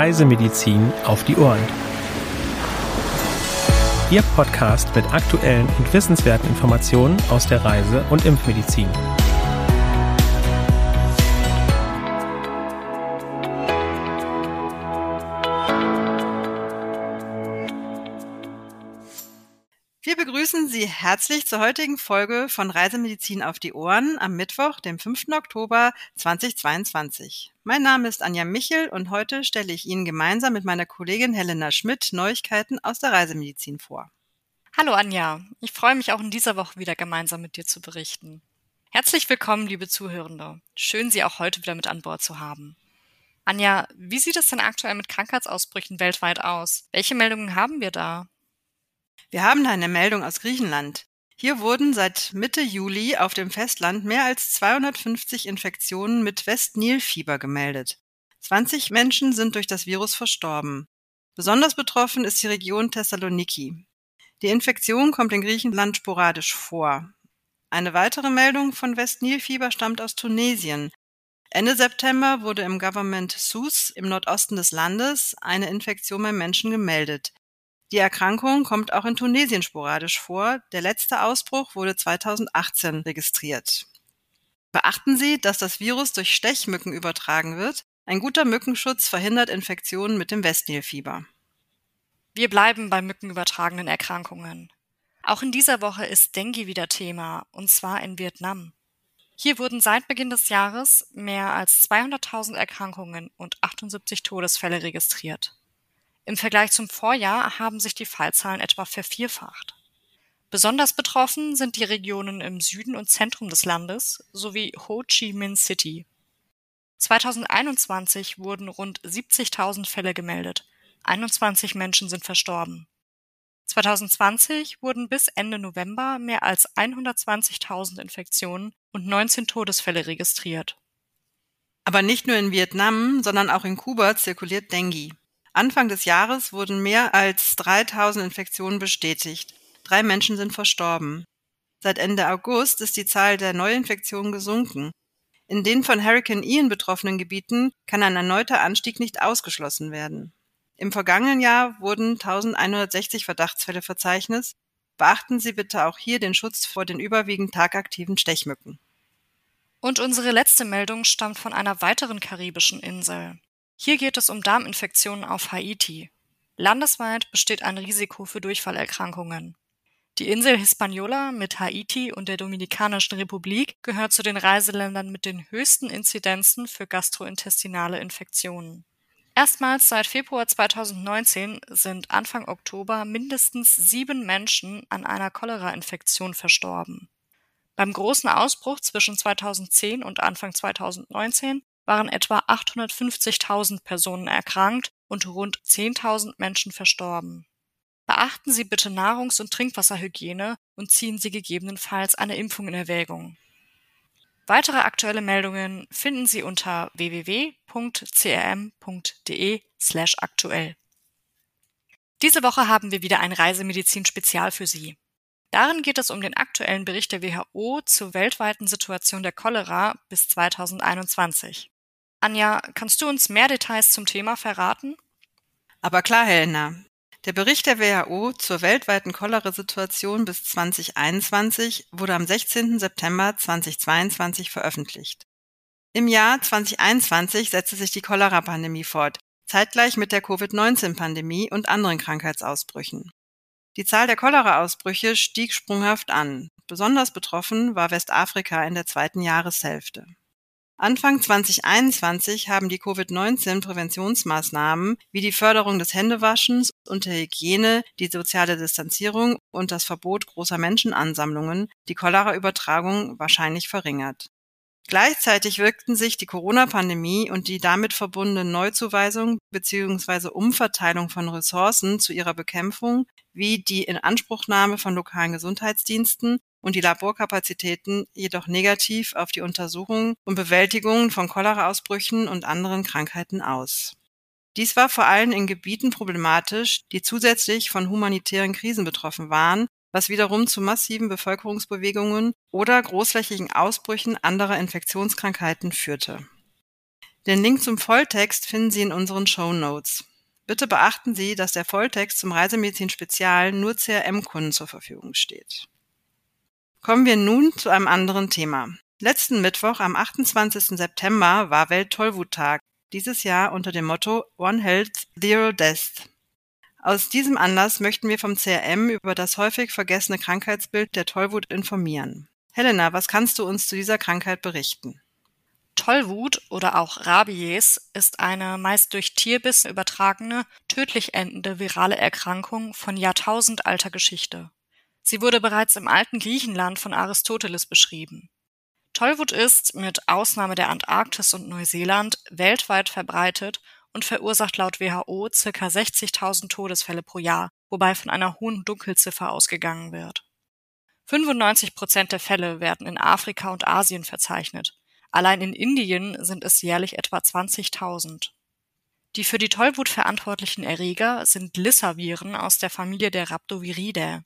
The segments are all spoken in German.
Reisemedizin auf die Ohren. Ihr Podcast mit aktuellen und wissenswerten Informationen aus der Reise- und Impfmedizin. Sie herzlich zur heutigen Folge von Reisemedizin auf die Ohren am Mittwoch, dem 5. Oktober 2022. Mein Name ist Anja Michel und heute stelle ich Ihnen gemeinsam mit meiner Kollegin Helena Schmidt Neuigkeiten aus der Reisemedizin vor. Hallo Anja, ich freue mich auch in dieser Woche wieder gemeinsam mit dir zu berichten. Herzlich willkommen, liebe Zuhörende. Schön, Sie auch heute wieder mit an Bord zu haben. Anja, wie sieht es denn aktuell mit Krankheitsausbrüchen weltweit aus? Welche Meldungen haben wir da? Wir haben da eine Meldung aus Griechenland. Hier wurden seit Mitte Juli auf dem Festland mehr als 250 Infektionen mit Westnilfieber gemeldet. 20 Menschen sind durch das Virus verstorben. Besonders betroffen ist die Region Thessaloniki. Die Infektion kommt in Griechenland sporadisch vor. Eine weitere Meldung von Westnilfieber stammt aus Tunesien. Ende September wurde im Government Sus im Nordosten des Landes eine Infektion bei Menschen gemeldet. Die Erkrankung kommt auch in Tunesien sporadisch vor. Der letzte Ausbruch wurde 2018 registriert. Beachten Sie, dass das Virus durch Stechmücken übertragen wird. Ein guter Mückenschutz verhindert Infektionen mit dem Westnilfieber. Wir bleiben bei mückenübertragenen Erkrankungen. Auch in dieser Woche ist Dengue wieder Thema, und zwar in Vietnam. Hier wurden seit Beginn des Jahres mehr als 200.000 Erkrankungen und 78 Todesfälle registriert. Im Vergleich zum Vorjahr haben sich die Fallzahlen etwa vervierfacht. Besonders betroffen sind die Regionen im Süden und Zentrum des Landes sowie Ho Chi Minh City. 2021 wurden rund 70.000 Fälle gemeldet. 21 Menschen sind verstorben. 2020 wurden bis Ende November mehr als 120.000 Infektionen und 19 Todesfälle registriert. Aber nicht nur in Vietnam, sondern auch in Kuba zirkuliert Dengue. Anfang des Jahres wurden mehr als 3000 Infektionen bestätigt. Drei Menschen sind verstorben. Seit Ende August ist die Zahl der Neuinfektionen gesunken. In den von Hurricane Ian betroffenen Gebieten kann ein erneuter Anstieg nicht ausgeschlossen werden. Im vergangenen Jahr wurden 1160 Verdachtsfälle verzeichnet. Beachten Sie bitte auch hier den Schutz vor den überwiegend tagaktiven Stechmücken. Und unsere letzte Meldung stammt von einer weiteren karibischen Insel. Hier geht es um Darminfektionen auf Haiti. Landesweit besteht ein Risiko für Durchfallerkrankungen. Die Insel Hispaniola mit Haiti und der Dominikanischen Republik gehört zu den Reiseländern mit den höchsten Inzidenzen für gastrointestinale Infektionen. Erstmals seit Februar 2019 sind Anfang Oktober mindestens sieben Menschen an einer Cholera-Infektion verstorben. Beim großen Ausbruch zwischen 2010 und Anfang 2019 waren etwa 850.000 Personen erkrankt und rund 10.000 Menschen verstorben. Beachten Sie bitte Nahrungs- und Trinkwasserhygiene und ziehen Sie gegebenenfalls eine Impfung in Erwägung. Weitere aktuelle Meldungen finden Sie unter www.crm.de/aktuell. Diese Woche haben wir wieder ein Reisemedizin-Spezial für Sie. Darin geht es um den aktuellen Bericht der WHO zur weltweiten Situation der Cholera bis 2021. Anja, kannst du uns mehr Details zum Thema verraten? Aber klar, Helena. Der Bericht der WHO zur weltweiten Cholera-Situation bis 2021 wurde am 16. September 2022 veröffentlicht. Im Jahr 2021 setzte sich die Cholera-Pandemie fort, zeitgleich mit der Covid-19-Pandemie und anderen Krankheitsausbrüchen. Die Zahl der Cholera-Ausbrüche stieg sprunghaft an. Besonders betroffen war Westafrika in der zweiten Jahreshälfte. Anfang 2021 haben die Covid-19-Präventionsmaßnahmen wie die Förderung des Händewaschens und der Hygiene, die soziale Distanzierung und das Verbot großer Menschenansammlungen die Cholera-Übertragung wahrscheinlich verringert. Gleichzeitig wirkten sich die Corona-Pandemie und die damit verbundene Neuzuweisung bzw. Umverteilung von Ressourcen zu ihrer Bekämpfung wie die Inanspruchnahme von lokalen Gesundheitsdiensten und die Laborkapazitäten jedoch negativ auf die Untersuchung und Bewältigung von Cholera-Ausbrüchen und anderen Krankheiten aus. Dies war vor allem in Gebieten problematisch, die zusätzlich von humanitären Krisen betroffen waren, was wiederum zu massiven Bevölkerungsbewegungen oder großflächigen Ausbrüchen anderer Infektionskrankheiten führte. Den Link zum Volltext finden Sie in unseren Show Notes. Bitte beachten Sie, dass der Volltext zum Reisemedizin Spezial nur CRM-Kunden zur Verfügung steht. Kommen wir nun zu einem anderen Thema. Letzten Mittwoch am 28. September war Welt-Tollwut-Tag, dieses Jahr unter dem Motto One Health, Zero Death. Aus diesem Anlass möchten wir vom CRM über das häufig vergessene Krankheitsbild der Tollwut informieren. Helena, was kannst du uns zu dieser Krankheit berichten? Tollwut oder auch Rabies ist eine meist durch Tierbiss übertragene, tödlich endende virale Erkrankung von jahrtausendalter Geschichte. Sie wurde bereits im alten Griechenland von Aristoteles beschrieben. Tollwut ist, mit Ausnahme der Antarktis und Neuseeland, weltweit verbreitet und verursacht laut WHO ca. 60.000 Todesfälle pro Jahr, wobei von einer hohen Dunkelziffer ausgegangen wird. 95 Prozent der Fälle werden in Afrika und Asien verzeichnet. Allein in Indien sind es jährlich etwa 20.000. Die für die Tollwut verantwortlichen Erreger sind Lissaviren aus der Familie der Rhabdoviridae.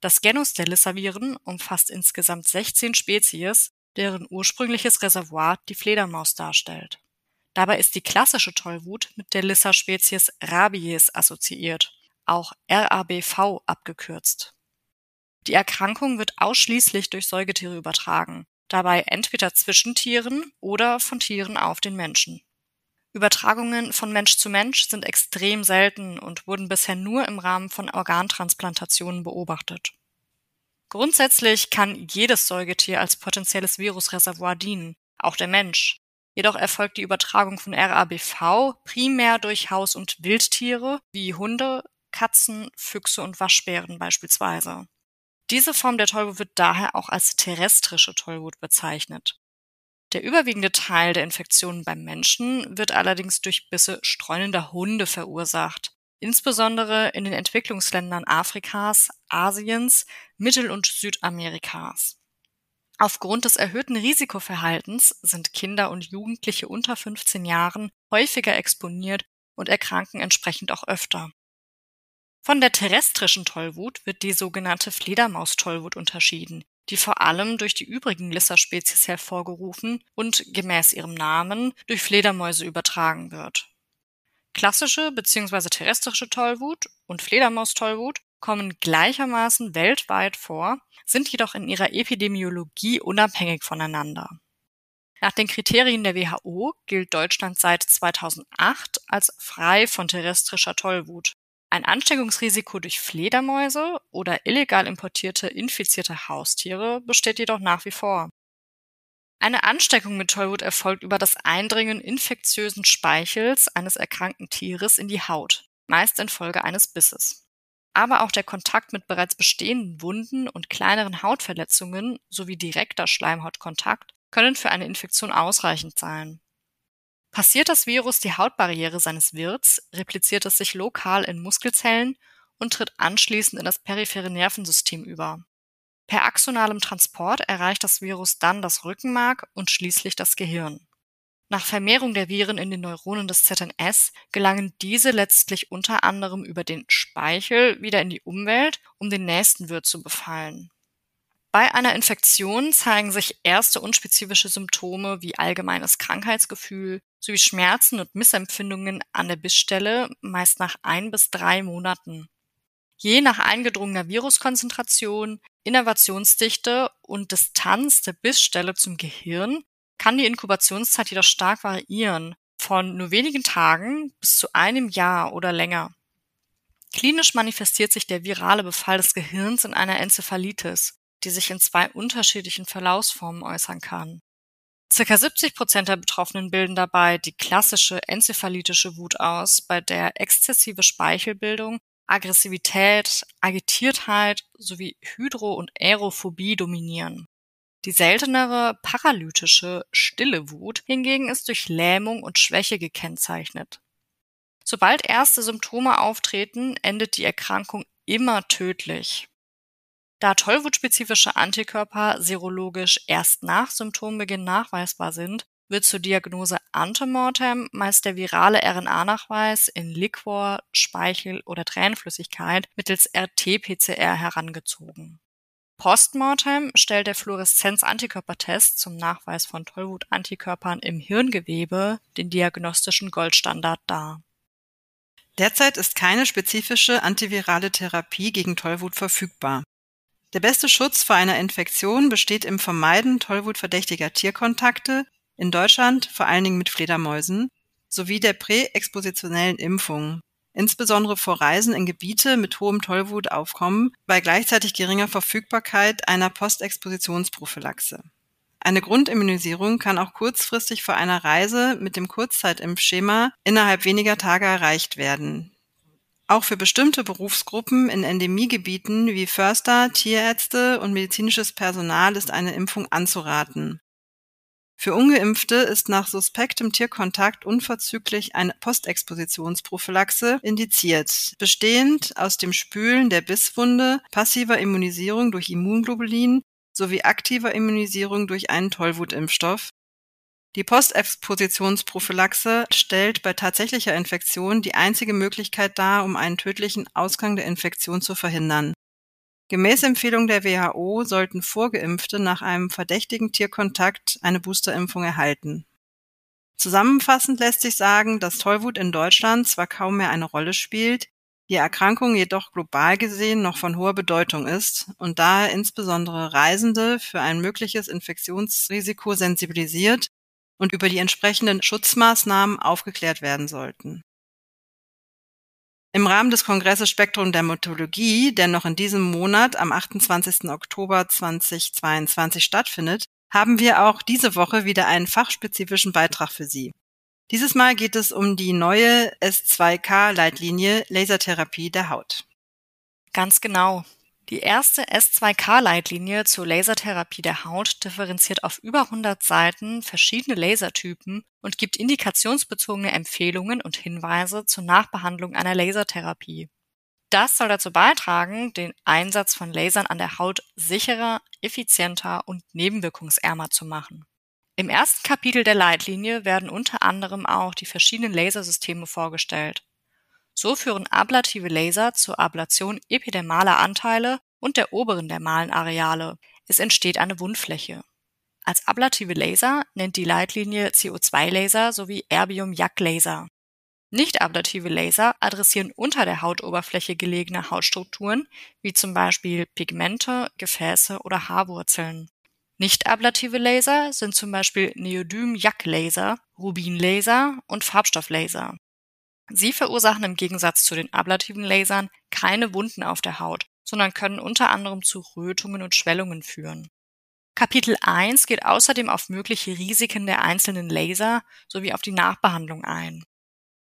Das Genus der Lissaviren umfasst insgesamt 16 Spezies, deren ursprüngliches Reservoir die Fledermaus darstellt. Dabei ist die klassische Tollwut mit der Lissa-Spezies Rabies assoziiert, auch RABV abgekürzt. Die Erkrankung wird ausschließlich durch Säugetiere übertragen, dabei entweder zwischen Tieren oder von Tieren auf den Menschen. Übertragungen von Mensch zu Mensch sind extrem selten und wurden bisher nur im Rahmen von Organtransplantationen beobachtet. Grundsätzlich kann jedes Säugetier als potenzielles Virusreservoir dienen, auch der Mensch. Jedoch erfolgt die Übertragung von RABV primär durch Haus- und Wildtiere wie Hunde, Katzen, Füchse und Waschbären beispielsweise. Diese Form der Tollwut wird daher auch als terrestrische Tollwut bezeichnet. Der überwiegende Teil der Infektionen beim Menschen wird allerdings durch Bisse streunender Hunde verursacht, insbesondere in den Entwicklungsländern Afrikas, Asiens, Mittel- und Südamerikas. Aufgrund des erhöhten Risikoverhaltens sind Kinder und Jugendliche unter 15 Jahren häufiger exponiert und erkranken entsprechend auch öfter. Von der terrestrischen Tollwut wird die sogenannte Fledermaustollwut unterschieden, die vor allem durch die übrigen Lissa-Spezies hervorgerufen und gemäß ihrem Namen durch Fledermäuse übertragen wird. Klassische bzw. terrestrische Tollwut und Fledermaustollwut kommen gleichermaßen weltweit vor, sind jedoch in ihrer Epidemiologie unabhängig voneinander. Nach den Kriterien der WHO gilt Deutschland seit 2008 als frei von terrestrischer Tollwut. Ein Ansteckungsrisiko durch Fledermäuse oder illegal importierte infizierte Haustiere besteht jedoch nach wie vor. Eine Ansteckung mit Tollwut erfolgt über das Eindringen infektiösen Speichels eines erkrankten Tieres in die Haut, meist infolge eines Bisses aber auch der Kontakt mit bereits bestehenden Wunden und kleineren Hautverletzungen sowie direkter Schleimhautkontakt können für eine Infektion ausreichend sein. Passiert das Virus die Hautbarriere seines Wirts, repliziert es sich lokal in Muskelzellen und tritt anschließend in das periphere Nervensystem über. Per axonalem Transport erreicht das Virus dann das Rückenmark und schließlich das Gehirn. Nach Vermehrung der Viren in den Neuronen des ZNS gelangen diese letztlich unter anderem über den Speichel wieder in die Umwelt, um den nächsten Wirt zu befallen. Bei einer Infektion zeigen sich erste unspezifische Symptome wie allgemeines Krankheitsgefühl sowie Schmerzen und Missempfindungen an der Bissstelle meist nach ein bis drei Monaten. Je nach eingedrungener Viruskonzentration, Innervationsdichte und Distanz der Bissstelle zum Gehirn kann die Inkubationszeit jedoch stark variieren, von nur wenigen Tagen bis zu einem Jahr oder länger. Klinisch manifestiert sich der virale Befall des Gehirns in einer Enzephalitis, die sich in zwei unterschiedlichen Verlaufsformen äußern kann. Circa 70 Prozent der Betroffenen bilden dabei die klassische enzephalitische Wut aus, bei der exzessive Speichelbildung, Aggressivität, Agitiertheit sowie Hydro- und Aerophobie dominieren. Die seltenere paralytische stille Wut hingegen ist durch Lähmung und Schwäche gekennzeichnet. Sobald erste Symptome auftreten, endet die Erkrankung immer tödlich. Da tollwutspezifische Antikörper serologisch erst nach Symptombeginn nachweisbar sind, wird zur Diagnose Antemortem meist der virale RNA-Nachweis in Liquor, Speichel oder Tränenflüssigkeit mittels RT-PCR herangezogen. Postmortem stellt der Fluoreszenz-Antikörpertest zum Nachweis von Tollwut-Antikörpern im Hirngewebe den diagnostischen Goldstandard dar. Derzeit ist keine spezifische antivirale Therapie gegen Tollwut verfügbar. Der beste Schutz vor einer Infektion besteht im Vermeiden tollwutverdächtiger Tierkontakte, in Deutschland vor allen Dingen mit Fledermäusen, sowie der präexpositionellen Impfung, insbesondere vor Reisen in Gebiete mit hohem Tollwutaufkommen bei gleichzeitig geringer Verfügbarkeit einer Postexpositionsprophylaxe. Eine Grundimmunisierung kann auch kurzfristig vor einer Reise mit dem Kurzzeitimpfschema innerhalb weniger Tage erreicht werden. Auch für bestimmte Berufsgruppen in Endemiegebieten wie Förster, Tierärzte und medizinisches Personal ist eine Impfung anzuraten. Für Ungeimpfte ist nach suspektem Tierkontakt unverzüglich eine Postexpositionsprophylaxe indiziert, bestehend aus dem Spülen der Bisswunde, passiver Immunisierung durch Immunglobulin sowie aktiver Immunisierung durch einen Tollwutimpfstoff die Postexpositionsprophylaxe stellt bei tatsächlicher Infektion die einzige Möglichkeit dar, um einen tödlichen Ausgang der Infektion zu verhindern. Gemäß Empfehlung der WHO sollten Vorgeimpfte nach einem verdächtigen Tierkontakt eine Boosterimpfung erhalten. Zusammenfassend lässt sich sagen, dass Tollwut in Deutschland zwar kaum mehr eine Rolle spielt, die Erkrankung jedoch global gesehen noch von hoher Bedeutung ist und daher insbesondere Reisende für ein mögliches Infektionsrisiko sensibilisiert und über die entsprechenden Schutzmaßnahmen aufgeklärt werden sollten. Im Rahmen des Kongresses Spektrum Dermatologie, der noch in diesem Monat am 28. Oktober 2022 stattfindet, haben wir auch diese Woche wieder einen fachspezifischen Beitrag für Sie. Dieses Mal geht es um die neue S2K-Leitlinie Lasertherapie der Haut. Ganz genau. Die erste S2K-Leitlinie zur Lasertherapie der Haut differenziert auf über 100 Seiten verschiedene Lasertypen und gibt indikationsbezogene Empfehlungen und Hinweise zur Nachbehandlung einer Lasertherapie. Das soll dazu beitragen, den Einsatz von Lasern an der Haut sicherer, effizienter und nebenwirkungsärmer zu machen. Im ersten Kapitel der Leitlinie werden unter anderem auch die verschiedenen Lasersysteme vorgestellt. So führen ablative Laser zur Ablation epidermaler Anteile und der oberen dermalen Areale. Es entsteht eine Wundfläche. Als ablative Laser nennt die Leitlinie CO2-Laser sowie Erbium-YAG-Laser. Nicht-ablative Laser adressieren unter der Hautoberfläche gelegene Hautstrukturen, wie zum Beispiel Pigmente, Gefäße oder Haarwurzeln. Nicht-ablative Laser sind zum Beispiel Neodym-YAG-Laser, Rubin-Laser und Farbstofflaser. Sie verursachen im Gegensatz zu den ablativen Lasern keine Wunden auf der Haut, sondern können unter anderem zu Rötungen und Schwellungen führen. Kapitel 1 geht außerdem auf mögliche Risiken der einzelnen Laser sowie auf die Nachbehandlung ein.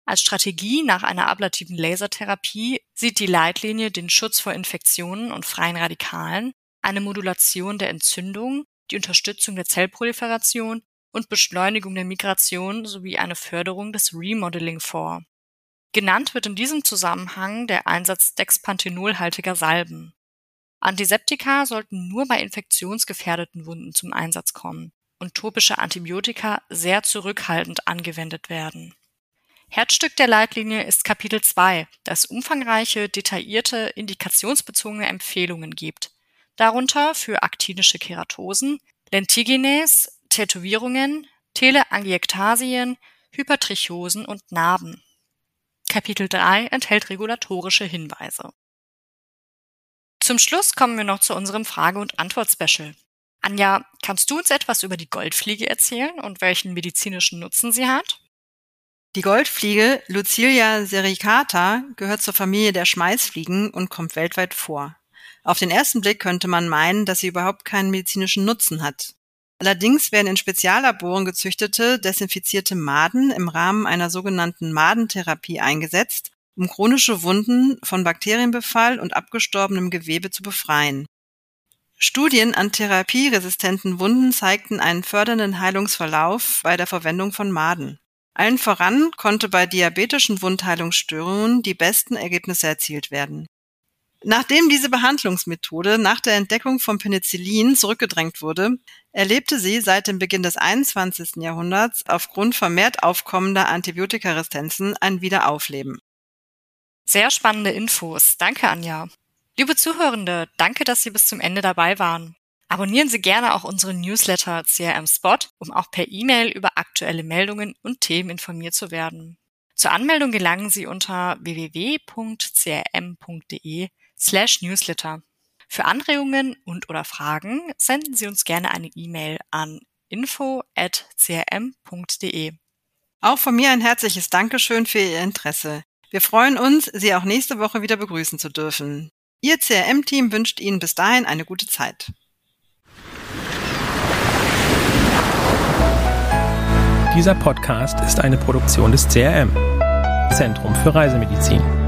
Als Strategie nach einer ablativen Lasertherapie sieht die Leitlinie den Schutz vor Infektionen und freien Radikalen, eine Modulation der Entzündung, die Unterstützung der Zellproliferation und Beschleunigung der Migration sowie eine Förderung des Remodeling vor. Genannt wird in diesem Zusammenhang der Einsatz dexpanthenolhaltiger Salben. Antiseptika sollten nur bei infektionsgefährdeten Wunden zum Einsatz kommen und topische Antibiotika sehr zurückhaltend angewendet werden. Herzstück der Leitlinie ist Kapitel 2, das umfangreiche, detaillierte, indikationsbezogene Empfehlungen gibt, darunter für aktinische Keratosen, Lentigines, Tätowierungen, Teleangiektasien, Hypertrichosen und Narben. Kapitel 3 enthält regulatorische Hinweise. Zum Schluss kommen wir noch zu unserem Frage- und Antwort-Special. Anja, kannst du uns etwas über die Goldfliege erzählen und welchen medizinischen Nutzen sie hat? Die Goldfliege Lucilia sericata gehört zur Familie der Schmeißfliegen und kommt weltweit vor. Auf den ersten Blick könnte man meinen, dass sie überhaupt keinen medizinischen Nutzen hat. Allerdings werden in Speziallaboren gezüchtete, desinfizierte Maden im Rahmen einer sogenannten Madentherapie eingesetzt, um chronische Wunden von Bakterienbefall und abgestorbenem Gewebe zu befreien. Studien an therapieresistenten Wunden zeigten einen fördernden Heilungsverlauf bei der Verwendung von Maden. Allen voran konnte bei diabetischen Wundheilungsstörungen die besten Ergebnisse erzielt werden. Nachdem diese Behandlungsmethode nach der Entdeckung von Penicillin zurückgedrängt wurde, erlebte sie seit dem Beginn des 21. Jahrhunderts aufgrund vermehrt aufkommender Antibiotikaresistenzen ein Wiederaufleben. Sehr spannende Infos. Danke, Anja. Liebe Zuhörende, danke, dass Sie bis zum Ende dabei waren. Abonnieren Sie gerne auch unseren Newsletter CRM Spot, um auch per E-Mail über aktuelle Meldungen und Themen informiert zu werden. Zur Anmeldung gelangen Sie unter www.crm.de slash newsletter. Für Anregungen und oder Fragen senden Sie uns gerne eine E-Mail an info.crm.de. Auch von mir ein herzliches Dankeschön für Ihr Interesse. Wir freuen uns, Sie auch nächste Woche wieder begrüßen zu dürfen. Ihr CRM-Team wünscht Ihnen bis dahin eine gute Zeit. Dieser Podcast ist eine Produktion des CRM, Zentrum für Reisemedizin.